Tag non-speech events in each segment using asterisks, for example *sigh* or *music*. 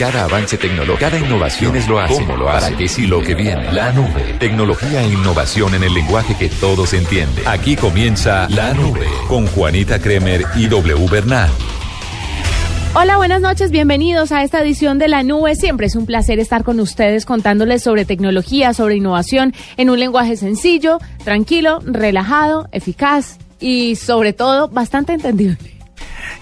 Cada avance tecnológico, cada innovación es lo hace. ¿Cómo lo hace? ¿Para qué sí lo que viene? La nube. Tecnología e innovación en el lenguaje que todos entienden. Aquí comienza La Nube con Juanita Kremer y W Bernal. Hola, buenas noches, bienvenidos a esta edición de La Nube. Siempre es un placer estar con ustedes contándoles sobre tecnología, sobre innovación en un lenguaje sencillo, tranquilo, relajado, eficaz y sobre todo bastante entendible.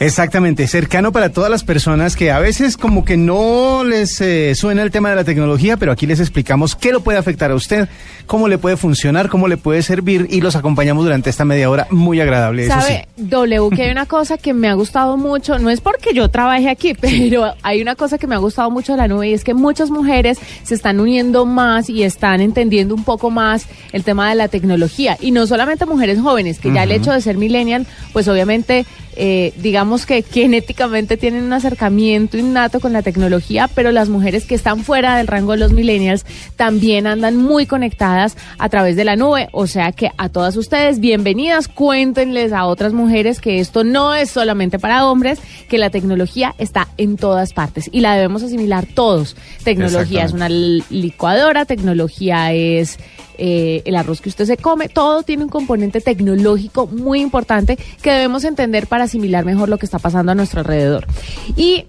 Exactamente, cercano para todas las personas que a veces como que no les eh, suena el tema de la tecnología, pero aquí les explicamos qué lo puede afectar a usted, cómo le puede funcionar, cómo le puede servir y los acompañamos durante esta media hora muy agradable. ¿Sabe, W, que hay una cosa que me ha gustado mucho, no es porque yo trabaje aquí, *laughs* pero hay una cosa que me ha gustado mucho de la nube y es que muchas mujeres se están uniendo más y están entendiendo un poco más el tema de la tecnología. Y no solamente mujeres jóvenes, que ya el hecho de ser millennial, pues obviamente eh, digamos que genéticamente tienen un acercamiento innato con la tecnología, pero las mujeres que están fuera del rango de los millennials también andan muy conectadas a través de la nube. O sea que a todas ustedes, bienvenidas, cuéntenles a otras mujeres que esto no es solamente para hombres, que la tecnología está en todas partes y la debemos asimilar todos. Tecnología es una licuadora, tecnología es eh, el arroz que usted se come, todo tiene un componente tecnológico muy importante que debemos entender para asimilar mejor lo que está pasando a nuestro alrededor. Y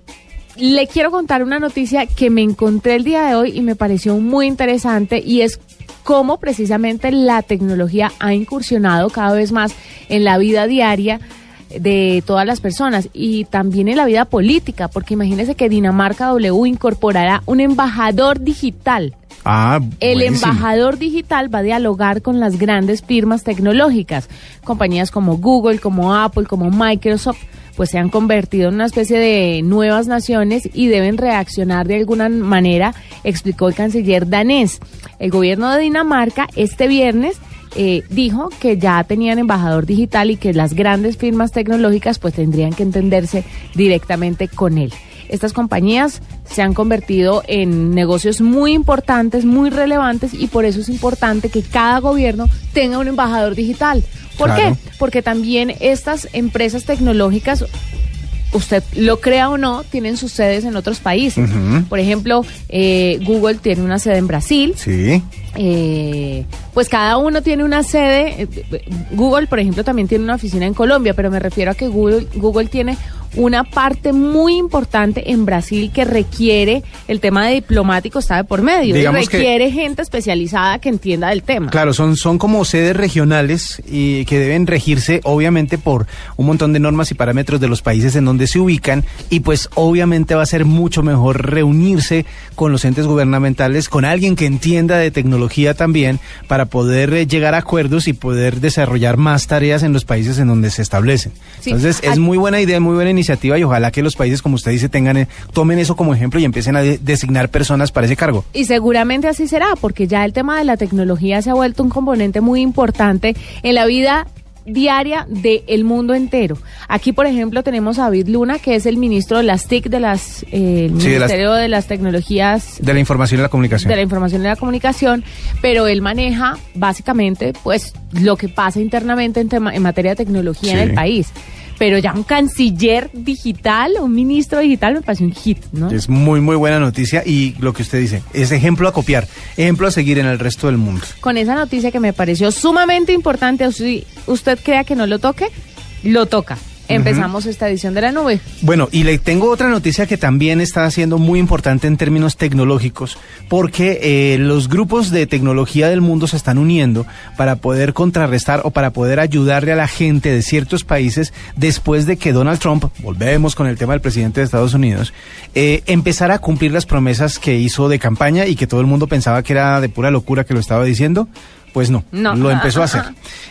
le quiero contar una noticia que me encontré el día de hoy y me pareció muy interesante y es cómo precisamente la tecnología ha incursionado cada vez más en la vida diaria de todas las personas y también en la vida política, porque imagínese que Dinamarca W incorporará un embajador digital. Ah, el embajador digital va a dialogar con las grandes firmas tecnológicas, compañías como Google, como Apple, como Microsoft, pues se han convertido en una especie de nuevas naciones y deben reaccionar de alguna manera, explicó el canciller danés. El gobierno de Dinamarca este viernes eh, dijo que ya tenían embajador digital y que las grandes firmas tecnológicas pues tendrían que entenderse directamente con él. Estas compañías se han convertido en negocios muy importantes, muy relevantes y por eso es importante que cada gobierno tenga un embajador digital. ¿Por qué? Porque también estas empresas tecnológicas usted lo crea o no, tienen sus sedes en otros países. Por ejemplo, eh, Google tiene una sede en Brasil. Sí. Eh, pues cada uno tiene una sede. Eh, Google, por ejemplo, también tiene una oficina en Colombia, pero me refiero a que Google, Google tiene una parte muy importante en Brasil que requiere el tema de diplomático está de por medio requiere gente especializada que entienda del tema. Claro, son, son como sedes regionales y que deben regirse obviamente por un montón de normas y parámetros de los países en donde se ubican y pues obviamente va a ser mucho mejor reunirse con los entes gubernamentales, con alguien que entienda de tecnología también para poder eh, llegar a acuerdos y poder desarrollar más tareas en los países en donde se establecen. Entonces es muy buena idea, muy buena iniciativa y ojalá que los países, como usted dice, tengan, eh, tomen eso como ejemplo y empiecen a designar personas para ese cargo. Y seguramente así será, porque ya el tema de la tecnología se ha vuelto un componente muy importante en la vida diaria del mundo entero. Aquí, por ejemplo, tenemos a David Luna, que es el ministro de las TIC, de las, eh, Ministerio de las, Tecnologías. De la Información y la Comunicación. De la Información y la Comunicación, pero él maneja básicamente pues lo que pasa internamente en, tema, en materia de tecnología en el país pero ya un canciller digital, un ministro digital me parece un hit, ¿no? Es muy, muy buena noticia y lo que usted dice, es ejemplo a copiar, ejemplo a seguir en el resto del mundo. Con esa noticia que me pareció sumamente importante, usted crea que no lo toque, lo toca empezamos esta edición de la nube. Bueno, y le tengo otra noticia que también está siendo muy importante en términos tecnológicos, porque eh, los grupos de tecnología del mundo se están uniendo para poder contrarrestar o para poder ayudarle a la gente de ciertos países después de que Donald Trump, volvemos con el tema del presidente de Estados Unidos, eh, empezara a cumplir las promesas que hizo de campaña y que todo el mundo pensaba que era de pura locura que lo estaba diciendo. Pues no, lo empezó a hacer.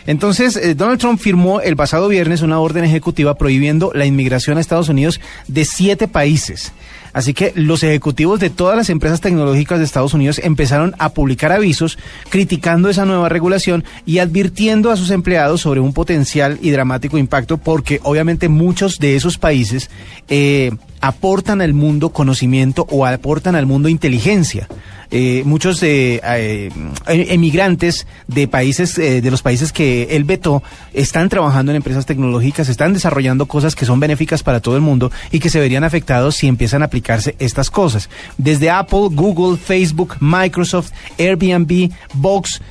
Entonces, eh, Donald Trump firmó el pasado viernes una orden ejecutiva prohibiendo la inmigración a Estados Unidos de siete países. Así que los ejecutivos de todas las empresas tecnológicas de Estados Unidos empezaron a publicar avisos criticando esa nueva regulación y advirtiendo a sus empleados sobre un potencial y dramático impacto porque obviamente muchos de esos países eh, aportan al mundo conocimiento o aportan al mundo inteligencia. Eh, muchos eh, eh, emigrantes de países, de los países que él vetó, están trabajando en empresas tecnológicas, están desarrollando cosas que son benéficas para todo el mundo y que se verían afectados si empiezan a aplicarse estas cosas. Desde Apple, Google, Facebook, Microsoft, Airbnb, Vox,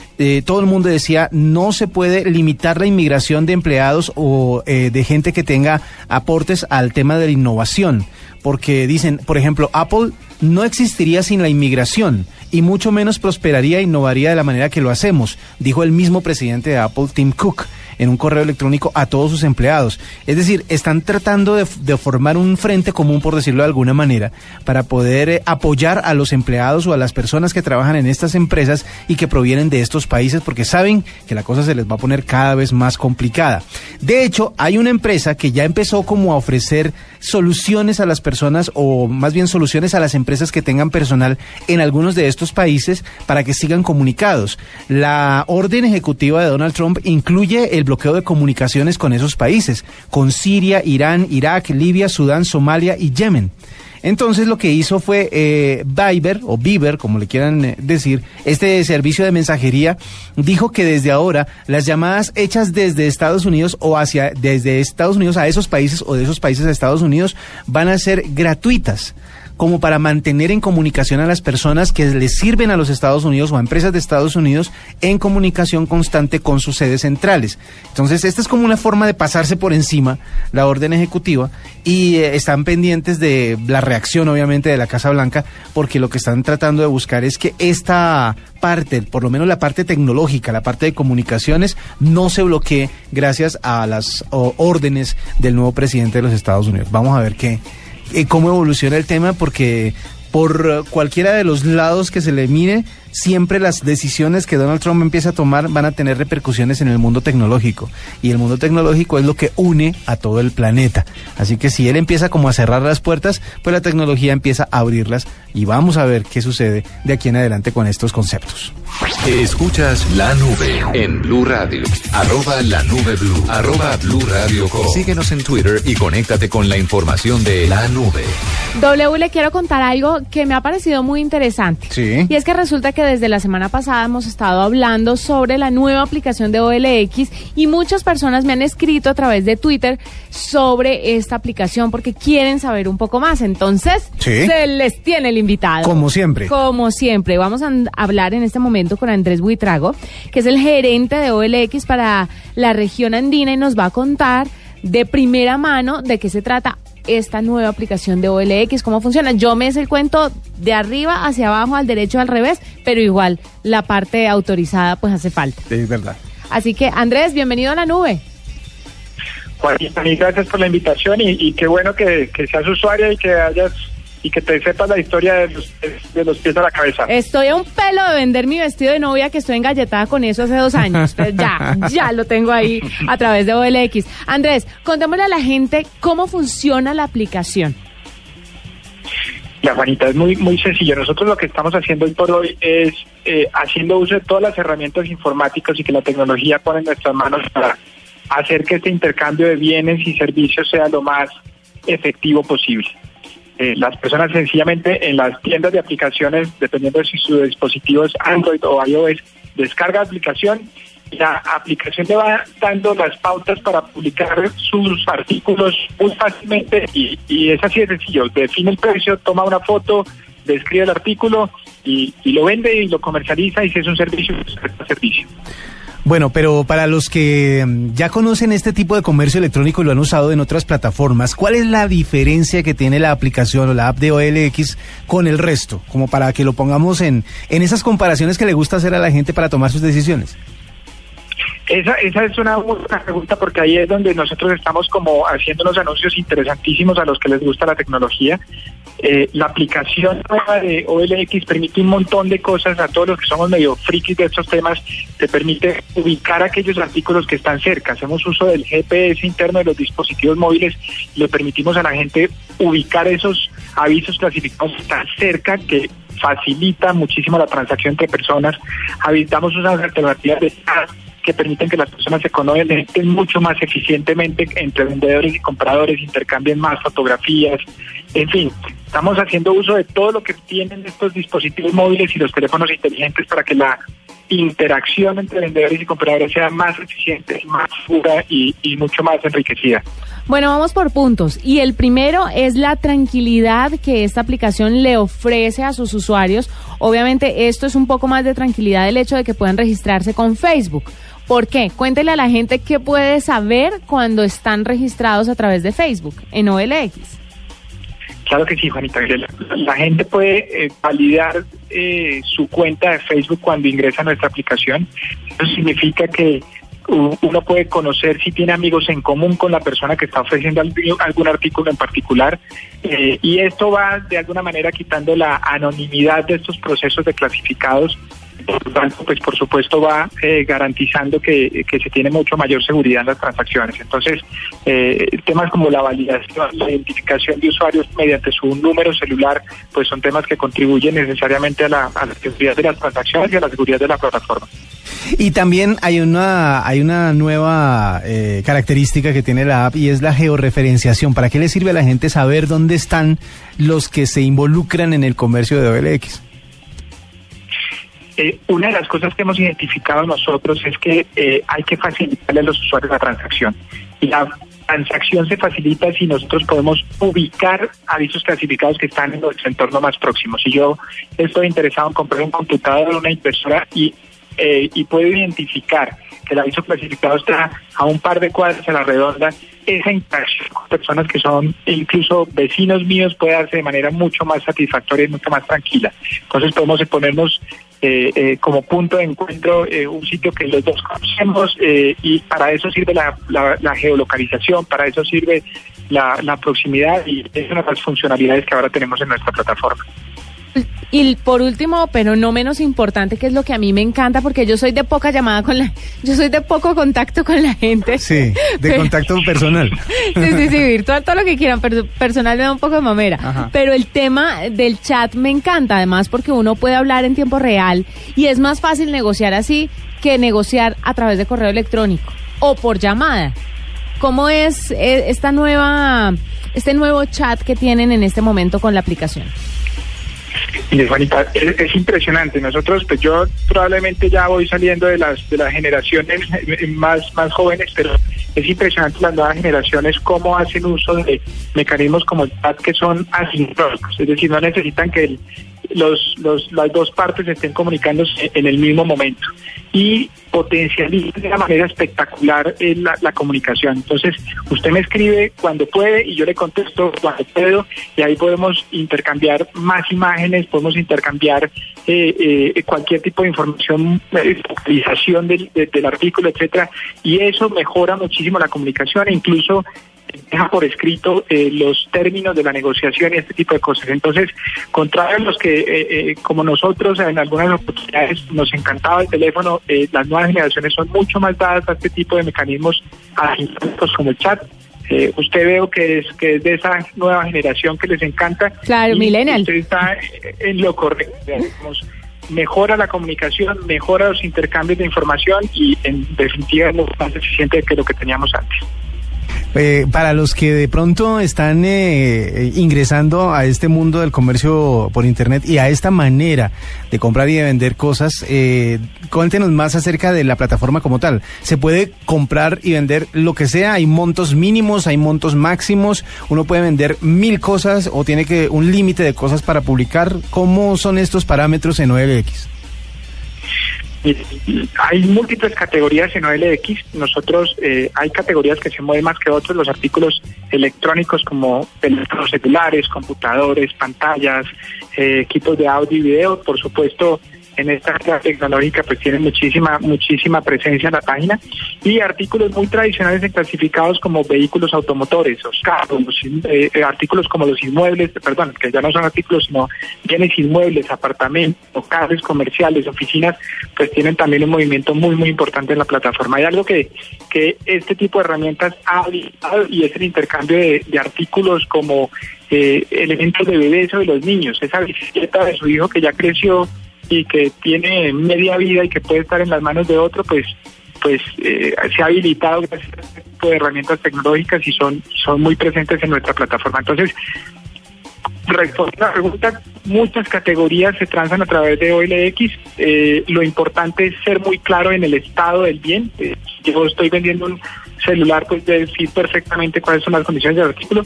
todo el mundo decía no se puede limitar la inmigración de empleados o de gente que tenga aportes al tema de la innovación porque dicen, por ejemplo, Apple no existiría sin la inmigración y mucho menos prosperaría e innovaría de la manera que lo hacemos, dijo el mismo presidente de Apple, Tim Cook en un correo electrónico a todos sus empleados. Es decir, están tratando de, formar un frente común, por decirlo de alguna manera, para poder eh, apoyar a los empleados o a las personas que trabajan en estas empresas y que provienen de estos países, porque saben que la cosa se les va a poner cada vez más complicada. De hecho, hay una empresa que ya empezó como a ofrecer soluciones a las personas o más bien soluciones a las empresas que tengan personal en algunos de estos países para que sigan comunicados. La orden ejecutiva de Donald Trump incluye el bloqueo de comunicaciones con esos países, con Siria, Irán, Irak, Libia, Sudán, Somalia y Yemen. Entonces lo que hizo fue eh, Viber o Viber, como le quieran eh, decir, este servicio de mensajería dijo que desde ahora las llamadas hechas desde Estados Unidos o hacia desde Estados Unidos a esos países o de esos países a Estados Unidos van a ser gratuitas como para mantener en comunicación a las personas que les sirven a los Estados Unidos o a empresas de Estados Unidos en comunicación constante con sus sedes centrales. Entonces, esta es como una forma de pasarse por encima la orden ejecutiva y eh, están pendientes de la reacción, obviamente, de la Casa Blanca, porque lo que están tratando de buscar es que esta parte, por lo menos la parte tecnológica, la parte de comunicaciones, no se bloquee gracias a las órdenes del nuevo presidente de los Estados Unidos. Vamos a ver qué cómo evoluciona el tema, porque por cualquiera de los lados que se le mire, siempre las decisiones que Donald Trump empieza a tomar van a tener repercusiones en el mundo tecnológico. Y el mundo tecnológico es lo que une a todo el planeta. Así que si él empieza como a cerrar las puertas, pues la tecnología empieza a abrirlas y vamos a ver qué sucede de aquí en adelante con estos conceptos. Escuchas la nube en Blue Radio. Arroba la nube blue. Arroba Blue Radio Síguenos en Twitter y conéctate con la información de la nube. W le quiero contar algo que me ha parecido muy interesante. Sí. Y es que resulta que desde la semana pasada hemos estado hablando sobre la nueva aplicación de OLX y muchas personas me han escrito a través de Twitter sobre esta aplicación porque quieren saber un poco más. Entonces, se les tiene el invitado. Como siempre. Como siempre. Vamos a hablar en este momento con Andrés Buitrago, que es el gerente de OLX para la región andina y nos va a contar de primera mano de qué se trata esta nueva aplicación de OLX, cómo funciona. Yo me sé el cuento de arriba hacia abajo, al derecho, al revés, pero igual la parte autorizada pues hace falta. Es verdad. Así que Andrés, bienvenido a la nube. Juanita, gracias por la invitación y, qué bueno que, que seas usuaria y que hayas y que te sepas la historia de los, de los pies a la cabeza. Estoy a un pelo de vender mi vestido de novia que estoy engalletada con eso hace dos años. ya, *laughs* ya lo tengo ahí a través de OLX. Andrés, contémosle a la gente cómo funciona la aplicación. La Juanita, es muy, muy sencillo. Nosotros lo que estamos haciendo hoy por hoy es eh, haciendo uso de todas las herramientas informáticas y que la tecnología pone en nuestras manos para hacer que este intercambio de bienes y servicios sea lo más efectivo posible. Eh, las personas sencillamente en las tiendas de aplicaciones, dependiendo de si su dispositivo es Android o iOS, descarga aplicación la aplicación le va dando las pautas para publicar sus artículos muy fácilmente y, y es así de sencillo. Define el precio, toma una foto, describe el artículo y, y lo vende y lo comercializa y si es un servicio, es un servicio. Bueno, pero para los que mm, ya conocen este tipo de comercio electrónico y lo han usado en otras plataformas, ¿cuál es la diferencia que tiene la aplicación o la app de OLX con el resto? Como para que lo pongamos en, en esas comparaciones que le gusta hacer a la gente para tomar sus decisiones. Esa, esa es una buena pregunta porque ahí es donde nosotros estamos como haciendo unos anuncios interesantísimos a los que les gusta la tecnología. Eh, la aplicación nueva de OLX permite un montón de cosas a todos los que somos medio frikis de estos temas. Te permite ubicar aquellos artículos que están cerca. Hacemos uso del GPS interno de los dispositivos móviles le permitimos a la gente ubicar esos avisos clasificados tan cerca que facilita muchísimo la transacción entre personas. Habitamos unas alternativas de que permiten que las personas se conecten mucho más eficientemente entre vendedores y compradores, intercambien más fotografías, en fin, estamos haciendo uso de todo lo que tienen estos dispositivos móviles y los teléfonos inteligentes para que la interacción entre vendedores y compradores sea más eficiente, más segura y, y mucho más enriquecida. Bueno, vamos por puntos. Y el primero es la tranquilidad que esta aplicación le ofrece a sus usuarios. Obviamente esto es un poco más de tranquilidad el hecho de que puedan registrarse con Facebook. ¿Por qué? Cuéntele a la gente qué puede saber cuando están registrados a través de Facebook en OLX. Claro que sí, Juanita. La, gente puede eh, validar eh, su cuenta de Facebook cuando ingresa a nuestra aplicación. Eso significa que uno puede conocer si tiene amigos en común con la persona que está ofreciendo algún artículo en particular eh, y esto va de alguna manera quitando la anonimidad de estos procesos de clasificados lo tanto, pues por supuesto va eh, garantizando que, se tiene mucho mayor seguridad en las transacciones. Entonces, eh, temas como la validación, la identificación de usuarios mediante su número celular, pues son temas que contribuyen necesariamente a la, seguridad de las transacciones y a la seguridad de la plataforma. Y también hay una hay una nueva eh, característica que tiene la app y es la georreferenciación. ¿Para qué le sirve a la gente saber dónde están los que se involucran en el comercio de OLX? Eh, una de las cosas que hemos identificado nosotros es que eh, hay que facilitarle a los usuarios la transacción. Y la transacción se facilita si nosotros podemos ubicar avisos clasificados que están en nuestro entorno más próximo. Si yo estoy interesado en comprar un computador o una impresora y, eh, y puedo identificar que el aviso clasificado está a un par de cuadras a la redonda, esa interacción con personas que son incluso vecinos míos puede darse de manera mucho más satisfactoria y mucho más tranquila. Entonces podemos ponernos eh, eh, como punto de encuentro eh, un sitio que los dos conocemos y para eso sirve la, la, geolocalización, para eso sirve la, la proximidad y es una de las funcionalidades que ahora tenemos en nuestra plataforma. Y por último, pero no menos importante, que es lo que a mí me encanta, porque yo soy de poca llamada con la, yo soy de poco contacto con la gente. Sí, de contacto personal. *laughs* sí, sí, sí, virtual, todo lo que quieran, pero personal me da un poco de mamera. Pero el tema del chat me encanta, además, porque uno puede hablar en tiempo real y es más fácil negociar así que negociar a través de correo electrónico o por llamada. ¿Cómo es eh, esta nueva, este nuevo chat que tienen en este momento con la aplicación? Juanita, es, impresionante. Nosotros, pues yo probablemente ya voy saliendo de las de las generaciones más más jóvenes, pero es impresionante las nuevas generaciones cómo hacen uso de mecanismos como el chat que son asincrónicos, es decir, no necesitan que los, los, las dos partes estén comunicándose en el mismo momento. Y potencializa de una manera espectacular eh, la, la, comunicación. Entonces, usted me escribe cuando puede y yo le contesto cuando puedo y ahí podemos intercambiar más imágenes, podemos intercambiar eh, eh, cualquier tipo de información, actualización del, del artículo, etcétera, y eso mejora muchísimo la comunicación e incluso deja por escrito eh, los términos de la negociación y este tipo de cosas. Entonces, contrario a los que, eh, eh, como nosotros en algunas oportunidades nos encantaba el teléfono, las nuevas generaciones son mucho más dadas a este tipo de mecanismos asincrónicos como el chat. usted veo que es que es de esa nueva generación que les encanta. Claro, millennial. Usted está en lo correcto. mejora la comunicación, mejora los intercambios de información y en definitiva es más eficiente que lo que teníamos antes. Eh, para los que de pronto están eh, ingresando a este mundo del comercio por Internet y a esta manera de comprar y de vender cosas, eh, cuéntenos más acerca de la plataforma como tal. ¿Se puede comprar y vender lo que sea? ¿Hay montos mínimos? ¿Hay montos máximos? ¿Uno puede vender mil cosas o tiene que un límite de cosas para publicar? ¿Cómo son estos parámetros en OLX? Hay múltiples categorías en OLX. Nosotros eh, hay categorías que se mueven más que otros. Los artículos electrónicos como teléfonos celulares, computadores, pantallas, eh, equipos de audio y video. Por supuesto, en esta área tecnológica pues tienen muchísima muchísima presencia en la página y artículos muy tradicionales y clasificados como vehículos automotores, los carros, eh, artículos como los inmuebles, perdón, que ya no son artículos sino bienes inmuebles, apartamentos, locales comerciales, oficinas, pues tienen también un movimiento muy muy importante en la plataforma. Hay algo que, que este tipo de herramientas ha habilitado y es el intercambio de, artículos como eh, elementos de bebés o de los niños, esa bicicleta de su hijo que ya creció y que tiene media vida y que puede estar en las manos de otro, pues pues eh, se ha habilitado gracias a este tipo de herramientas tecnológicas y son, son muy presentes en nuestra plataforma. Entonces, respondiendo a la pregunta, muchas categorías se transan a través de OLX. Eh, lo importante es ser muy claro en el estado del bien. Eh, yo estoy vendiendo un celular, pues decir perfectamente cuáles son las condiciones del artículo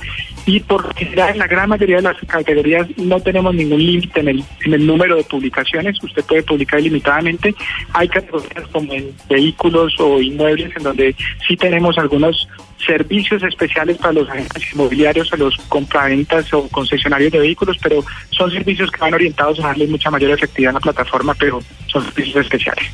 y por general en la gran mayoría de las categorías no tenemos ningún límite en el, en el número de publicaciones, usted puede publicar ilimitadamente. Hay categorías como en vehículos o inmuebles en donde sí tenemos algunos servicios especiales para los agentes inmobiliarios o los compraventas o concesionarios de vehículos, pero son servicios que van orientados a darle mucha mayor efectividad a la plataforma, pero son servicios especiales.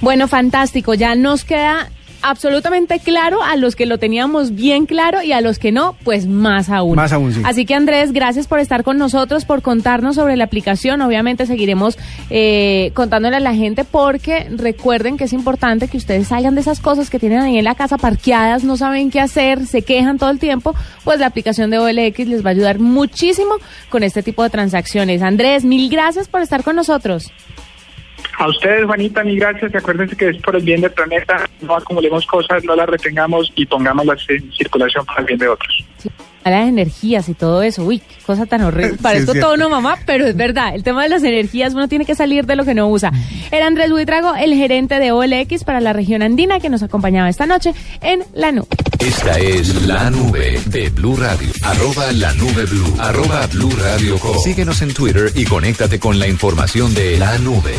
Bueno, fantástico. Ya nos queda absolutamente claro a los que lo teníamos bien claro y a los que no, pues más aún. Más aún, sí. Así que Andrés, gracias por estar con nosotros, por contarnos sobre la aplicación. Obviamente seguiremos eh, contándole a la gente porque recuerden que es importante que ustedes salgan de esas cosas que tienen ahí en la casa parqueadas, no saben qué hacer, se quejan todo el tiempo, pues la aplicación de OLX les va a ayudar muchísimo con este tipo de transacciones. Andrés, mil gracias por estar con nosotros. A ustedes, Juanita, mil gracias. Y acuérdense que es por el bien del planeta. No acumulemos cosas, no las retengamos y pongámoslas en circulación para el bien de otros. Sí, a las energías y todo eso. Uy, qué cosa tan horrible. Parezco todo no, mamá, pero es verdad. El tema de las energías, uno tiene que salir de lo que no usa. Era Andrés Buitrago, el gerente de OLX para la región andina, que nos acompañaba esta noche en La Nube. Esta es La Nube de Blue Radio. Arroba La Nube Blue. Arroba Blue Radio Co. Síguenos en Twitter y conéctate con la información de La Nube.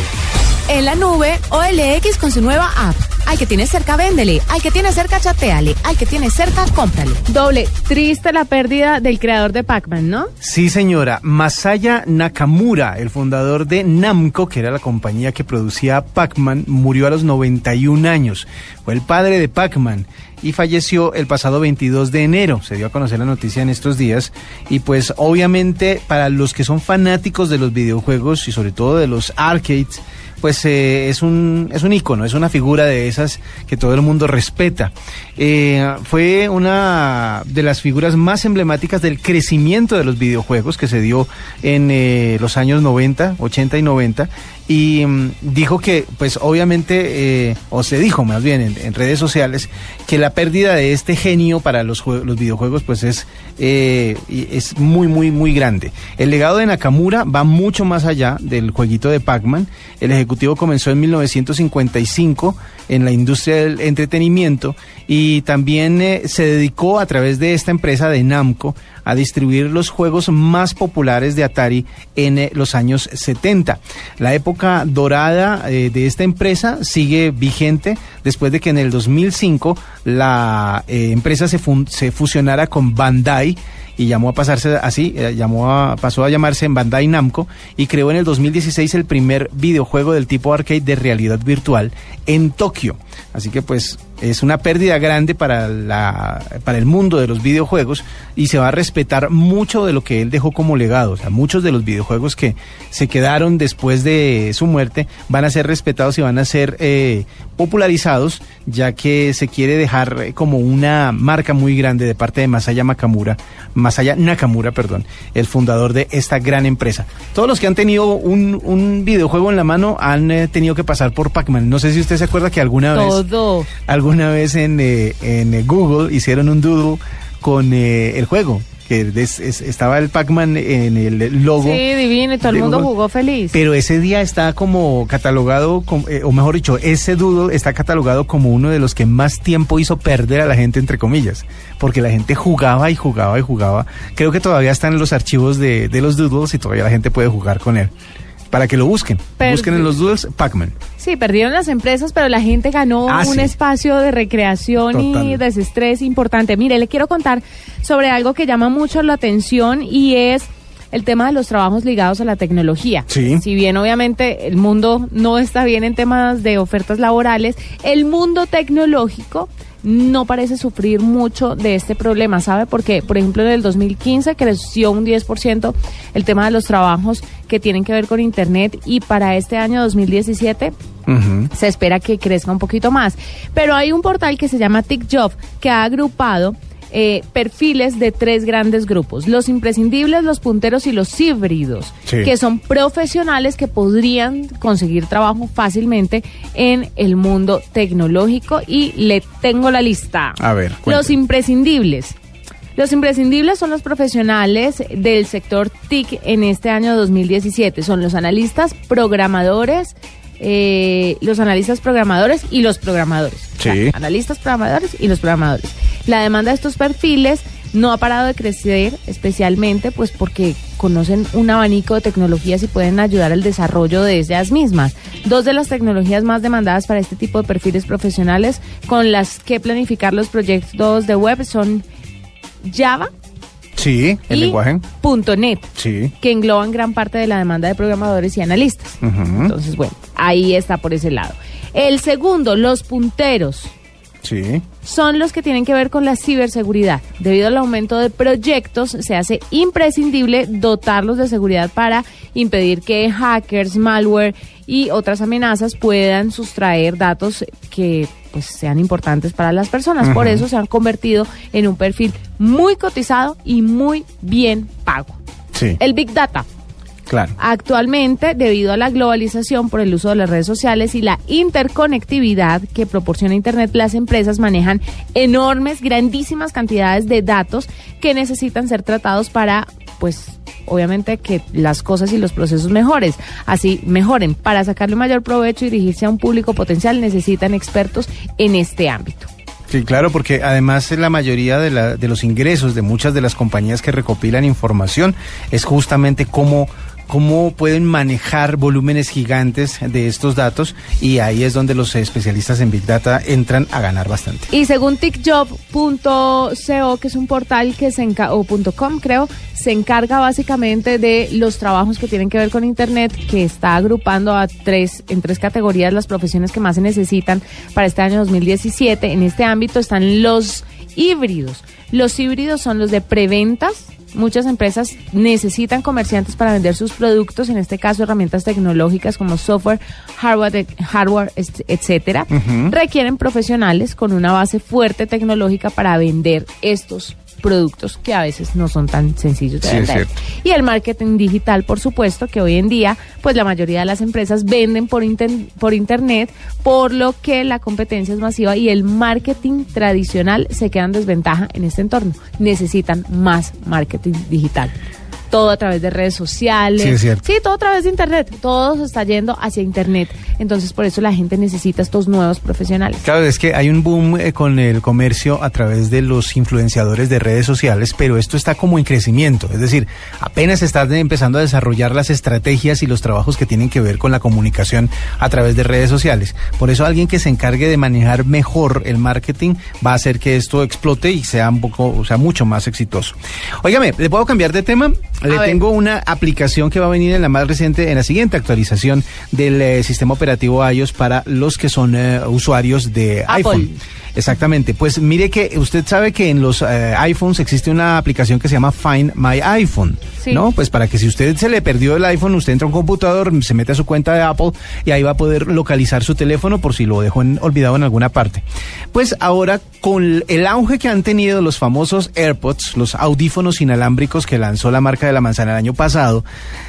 En la nube, OLX con su nueva app. Al que tiene cerca, véndele. Al que tiene cerca, chateale. Al que tiene cerca, cómprale. Doble, triste la pérdida del creador de Pac-Man, ¿no? Sí, señora. Masaya Nakamura, el fundador de Namco, que era la compañía que producía Pac-Man, murió a los 91 años. Fue el padre de Pac-Man y falleció el pasado 22 de enero. Se dio a conocer la noticia en estos días. Y pues obviamente para los que son fanáticos de los videojuegos y sobre todo de los arcades, pues eh, es un es un ícono, es una figura de esas que todo el mundo respeta. Eh, fue una de las figuras más emblemáticas del crecimiento de los videojuegos que se dio en eh, los años 90, 80 y 90 y mm, dijo que, pues obviamente, o se dijo más bien en, redes sociales, que la pérdida de este genio para los, los videojuegos, pues es, es muy, muy, muy grande. El legado de Nakamura va mucho más allá del jueguito de Pac-Man. El ejecutivo comenzó en 1955 en la industria del entretenimiento y también eh, se dedicó a través de esta empresa de Namco a distribuir los juegos más populares de Atari en eh, los años 70. La época dorada eh, de esta empresa sigue vigente después de que en el 2005 la empresa se, se fusionara con Bandai y llamó a pasarse así, eh, llamó a, pasó a llamarse en Bandai Namco y creó en el 2016 el primer videojuego del tipo arcade de realidad virtual en Tokio. Así que pues es una pérdida grande para, la, para el mundo de los videojuegos y se va a respetar mucho de lo que él dejó como legado. O sea, muchos de los videojuegos que se quedaron después de su muerte van a ser respetados y van a ser eh, popularizados, ya que se quiere dejar como una marca muy grande de parte de Masaya Nakamura, Masaya Nakamura, perdón, el fundador de esta gran empresa. Todos los que han tenido un, un videojuego en la mano han eh, tenido que pasar por Pac-Man. No sé si usted se acuerda que alguna Todo. vez, alguna vez en, eh, en Google hicieron un doodle con eh, el juego que es, estaba el Pac-Man en el logo. Sí, divino, y todo el mundo Google. jugó feliz. Pero ese día está como catalogado, como, eh, o mejor dicho, ese doodle está catalogado como uno de los que más tiempo hizo perder a la gente, entre comillas, porque la gente jugaba y jugaba y jugaba. Creo que todavía están en los archivos de, de los doodles y todavía la gente puede jugar con él para que lo busquen. Busquen en los doodles Pac-Man. Sí, perdieron las empresas, pero la gente ganó Ah, un sí. espacio de recreación y Total. desestrés importante. Mire, le quiero contar sobre algo que llama mucho la atención y es el tema de los trabajos ligados a la tecnología. Sí. Si bien obviamente el mundo no está bien en temas de ofertas laborales, el mundo tecnológico no parece sufrir mucho de este problema, ¿sabe? Porque, por ejemplo, en el 2015 creció un 10% el tema de los trabajos que tienen que ver con Internet y para este año 2017 Ujú. se espera que crezca un poquito más. Pero hay un portal que se llama TickJob que ha agrupado eh, perfiles de tres grandes grupos, los imprescindibles, los punteros y los híbridos, Sí. que son profesionales que podrían conseguir trabajo fácilmente en el mundo tecnológico y le tengo la lista. A ver, Los imprescindibles. Los imprescindibles son los profesionales del sector TIC en este año 2017. Son los analistas, programadores, eh, los analistas programadores y los programadores. Sí. analistas programadores y los programadores. La demanda de estos perfiles no ha parado de crecer, especialmente pues porque conocen un abanico de tecnologías y pueden ayudar al desarrollo de ellas mismas. Dos de las tecnologías más demandadas para este tipo de perfiles profesionales con las que planificar los proyectos de web son Java Sí, el y lenguaje. .NET Sí. que engloban gran parte de la demanda de programadores y analistas. Entonces, bueno, ahí está por ese lado. El segundo, los punteros Sí. son los que tienen que ver con la ciberseguridad. Debido al aumento de proyectos, se hace imprescindible dotarlos de seguridad para impedir que hackers, malware y otras amenazas puedan sustraer datos que pues sean importantes para las personas. Por eso se han convertido en un perfil muy cotizado y muy bien pago. Sí. El Big Data. Claro. Actualmente, debido a la globalización por el uso de las redes sociales y la interconectividad que proporciona Internet, las empresas manejan enormes, grandísimas cantidades de datos que necesitan ser tratados para, pues, obviamente que las cosas y los procesos mejores, así mejoren. Para sacarle mayor provecho y dirigirse a un público potencial necesitan expertos en este ámbito. Sí, claro, porque además la mayoría de, la- de los ingresos de muchas de las compañías que recopilan información es justamente cómo, cómo pueden manejar volúmenes gigantes de estos datos y ahí es donde los especialistas en Big Data entran a ganar bastante. Y según tickjob.co, que es un portal que se enca o .com, creo, se encarga básicamente de los trabajos que tienen que ver con Internet, que está agrupando a tres, en tres categorías las profesiones que más se necesitan para este año 2017. En este ámbito están los híbridos. Los híbridos son los de preventas. Muchas empresas necesitan comerciantes para vender sus productos, en este caso herramientas tecnológicas como software, hardware, hardware et- etcétera. Requieren profesionales con una base fuerte tecnológica para vender estos productos que a veces no son tan sencillos de Sí, vender. Y el marketing digital, por supuesto, que hoy en día, pues la mayoría de las empresas venden por, inten- por internet, por lo que la competencia es masiva y el marketing tradicional se queda en desventaja en este entorno. Necesitan más marketing digital. Todo a través de redes sociales. Sí, es cierto. Sí, todo a través de internet. Todo se está yendo hacia internet. Entonces, por eso la gente necesita estos nuevos profesionales. Claro, es que hay un boom eh, con el comercio a través de los influenciadores de redes sociales, pero esto está como en crecimiento, es decir, apenas están empezando a desarrollar las estrategias y los trabajos que tienen que ver con la comunicación a través de redes sociales. Por eso alguien que se encargue de manejar mejor el marketing va a hacer que esto explote y sea un poco, o sea, mucho más exitoso. Óigame, ¿le puedo cambiar de tema? Le tengo una aplicación que va a venir en la más reciente, en la siguiente actualización del eh, sistema operativo iOS para los que son eh, usuarios de Apple. iPhone. Exactamente. Pues mire que usted sabe que en los eh, iPhones existe una aplicación que se llama Find My iPhone. Sí. ¿No? Pues para que si usted se le perdió el iPhone, usted entra a un computador, se mete a su cuenta de Apple y ahí va a poder localizar su teléfono por si lo dejó en- olvidado en alguna parte. Pues ahora, con el auge que han tenido los famosos AirPods, los audífonos inalámbricos que lanzó la marca de la manzana el año pasado,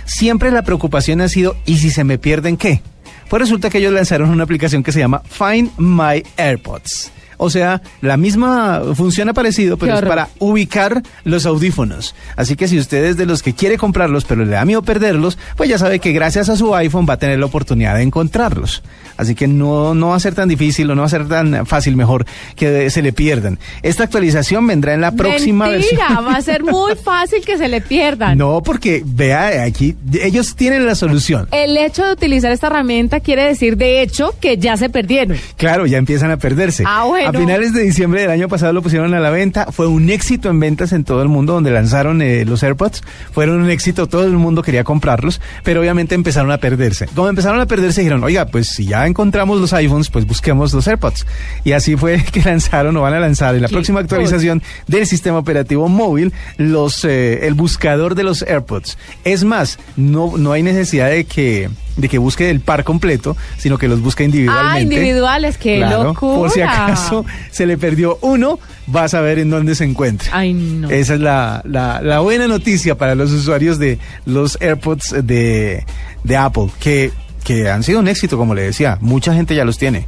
siempre la preocupación ha sido, ¿y si se me pierden qué? Pues resulta que ellos lanzaron una aplicación que se llama Find My AirPods. O sea, la misma funciona parecido, pero es para ubicar los audífonos. Así que si usted es de los que quiere comprarlos, pero le da miedo perderlos, pues ya sabe que gracias a su iPhone va a tener la oportunidad de encontrarlos. Así que no, no va a ser tan difícil o no va a ser tan fácil, mejor, que se le pierdan. Esta actualización vendrá en la próxima Mentira, versión. va a ser muy *laughs* fácil que se le pierdan. No, porque vea, aquí ellos tienen la solución. El hecho de utilizar esta herramienta quiere decir, de hecho, que ya se perdieron. Claro, ya empiezan a perderse. Ah, bueno. A finales de diciembre del año pasado lo pusieron a la venta. Fue un éxito en ventas en todo el mundo donde lanzaron eh, los AirPods. Fueron un éxito, todo el mundo quería comprarlos, pero obviamente empezaron a perderse. Como empezaron a perderse, dijeron, oiga, pues si ya encontramos los iPhones, pues busquemos los AirPods. Y así fue *laughs* que lanzaron o van a lanzar en la próxima actualización del sistema operativo móvil los eh, el buscador de los AirPods. Es más, no, no hay necesidad de que de que busque el par completo, sino que los busca individualmente. Ah, individuales, qué Claro, locura. Por si acaso se le perdió uno, vas a ver en dónde se encuentra. Ay, no. Esa es la, la, la buena noticia para los usuarios de los AirPods de, de Apple, que, que han sido un éxito, como le decía. Mucha gente ya los tiene.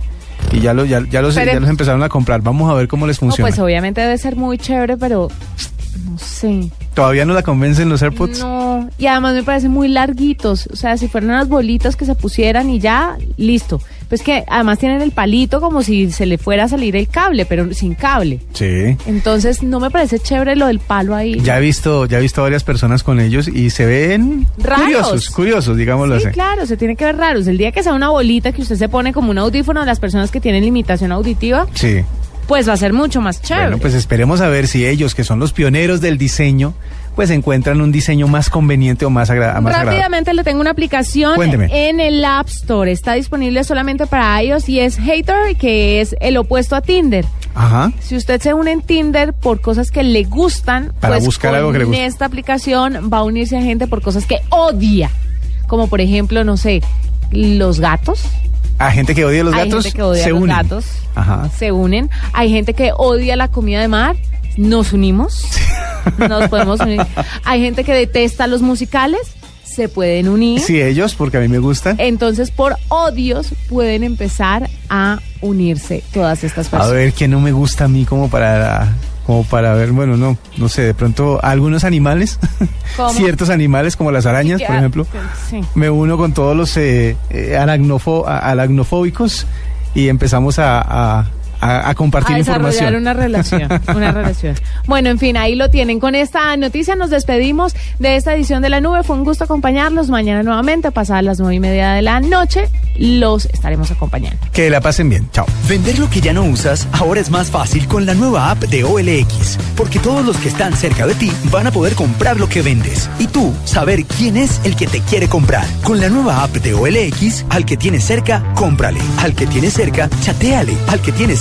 Y ya, los ya, ya los, Pero- ya los empezaron a comprar. Vamos a ver cómo les No, funciona. pues obviamente debe ser muy chévere, pero no sé. ¿Todavía no la convencen los AirPods? No, y además me parecen muy larguitos. O sea, si fueran unas bolitas que se pusieran y ya, listo. Pues que además tienen el palito como si se le fuera a salir el cable, pero sin cable. Sí. Entonces no me parece chévere lo del palo ahí. Ya he visto, ya he visto varias personas con ellos y se ven Raros. curiosos, curiosos, digámoslo Sí, así. claro, se tiene que ver raros. El día que sea una bolita que usted se pone como un audífono de las personas que tienen limitación auditiva, Sí. Pues va a ser mucho más chévere. Bueno, pues esperemos a ver si ellos, que son los pioneros del diseño, pues encuentran un diseño más conveniente o más, agra más agradable. Rápidamente le tengo una aplicación Cuénteme. en el App Store. Está disponible solamente para iOS y es Hater, que es el opuesto a Tinder. Ajá. Si usted se une en Tinder por cosas que le gustan, Para pues buscar con algo que le guste. esta aplicación va a unirse a gente por cosas que odia. Como por ejemplo, no sé, los gatos. A gente que odia a los Hay gatos, gente que odia se a los unen. gatos. Ajá. Se unen. Hay gente que odia la comida de mar. Nos unimos. *laughs* Nos podemos unir. Hay gente que detesta los musicales. Se pueden unir. Sí, ellos, porque a mí me gustan. Entonces, por odios pueden empezar a unirse todas estas A personas. ver, qué no me gusta a mí como para como para ver, bueno, no, no sé, de pronto algunos animales, *laughs* ciertos animales como las arañas, por Ya, ejemplo, Sí. me uno con todos los eh, eh, aragnofo- a- aragnofóbicos y empezamos a, a- a- a compartir a desarrollar información. una relación, *laughs* una relación. Bueno, en fin, ahí lo tienen. Con esta noticia nos despedimos de esta edición de la nube. Fue un gusto acompañarlos. Mañana nuevamente, pasadas las nueve y media de la noche, los estaremos acompañando. Que la pasen bien. Chao. Vender lo que ya no usas ahora es más fácil con la nueva app de OLX, porque todos los que están cerca de ti van a poder comprar lo que vendes y tú saber quién es el que te quiere comprar. Con la nueva app de OLX, al que tienes cerca, cómprale. Al que tienes cerca, chateale. Al que tienes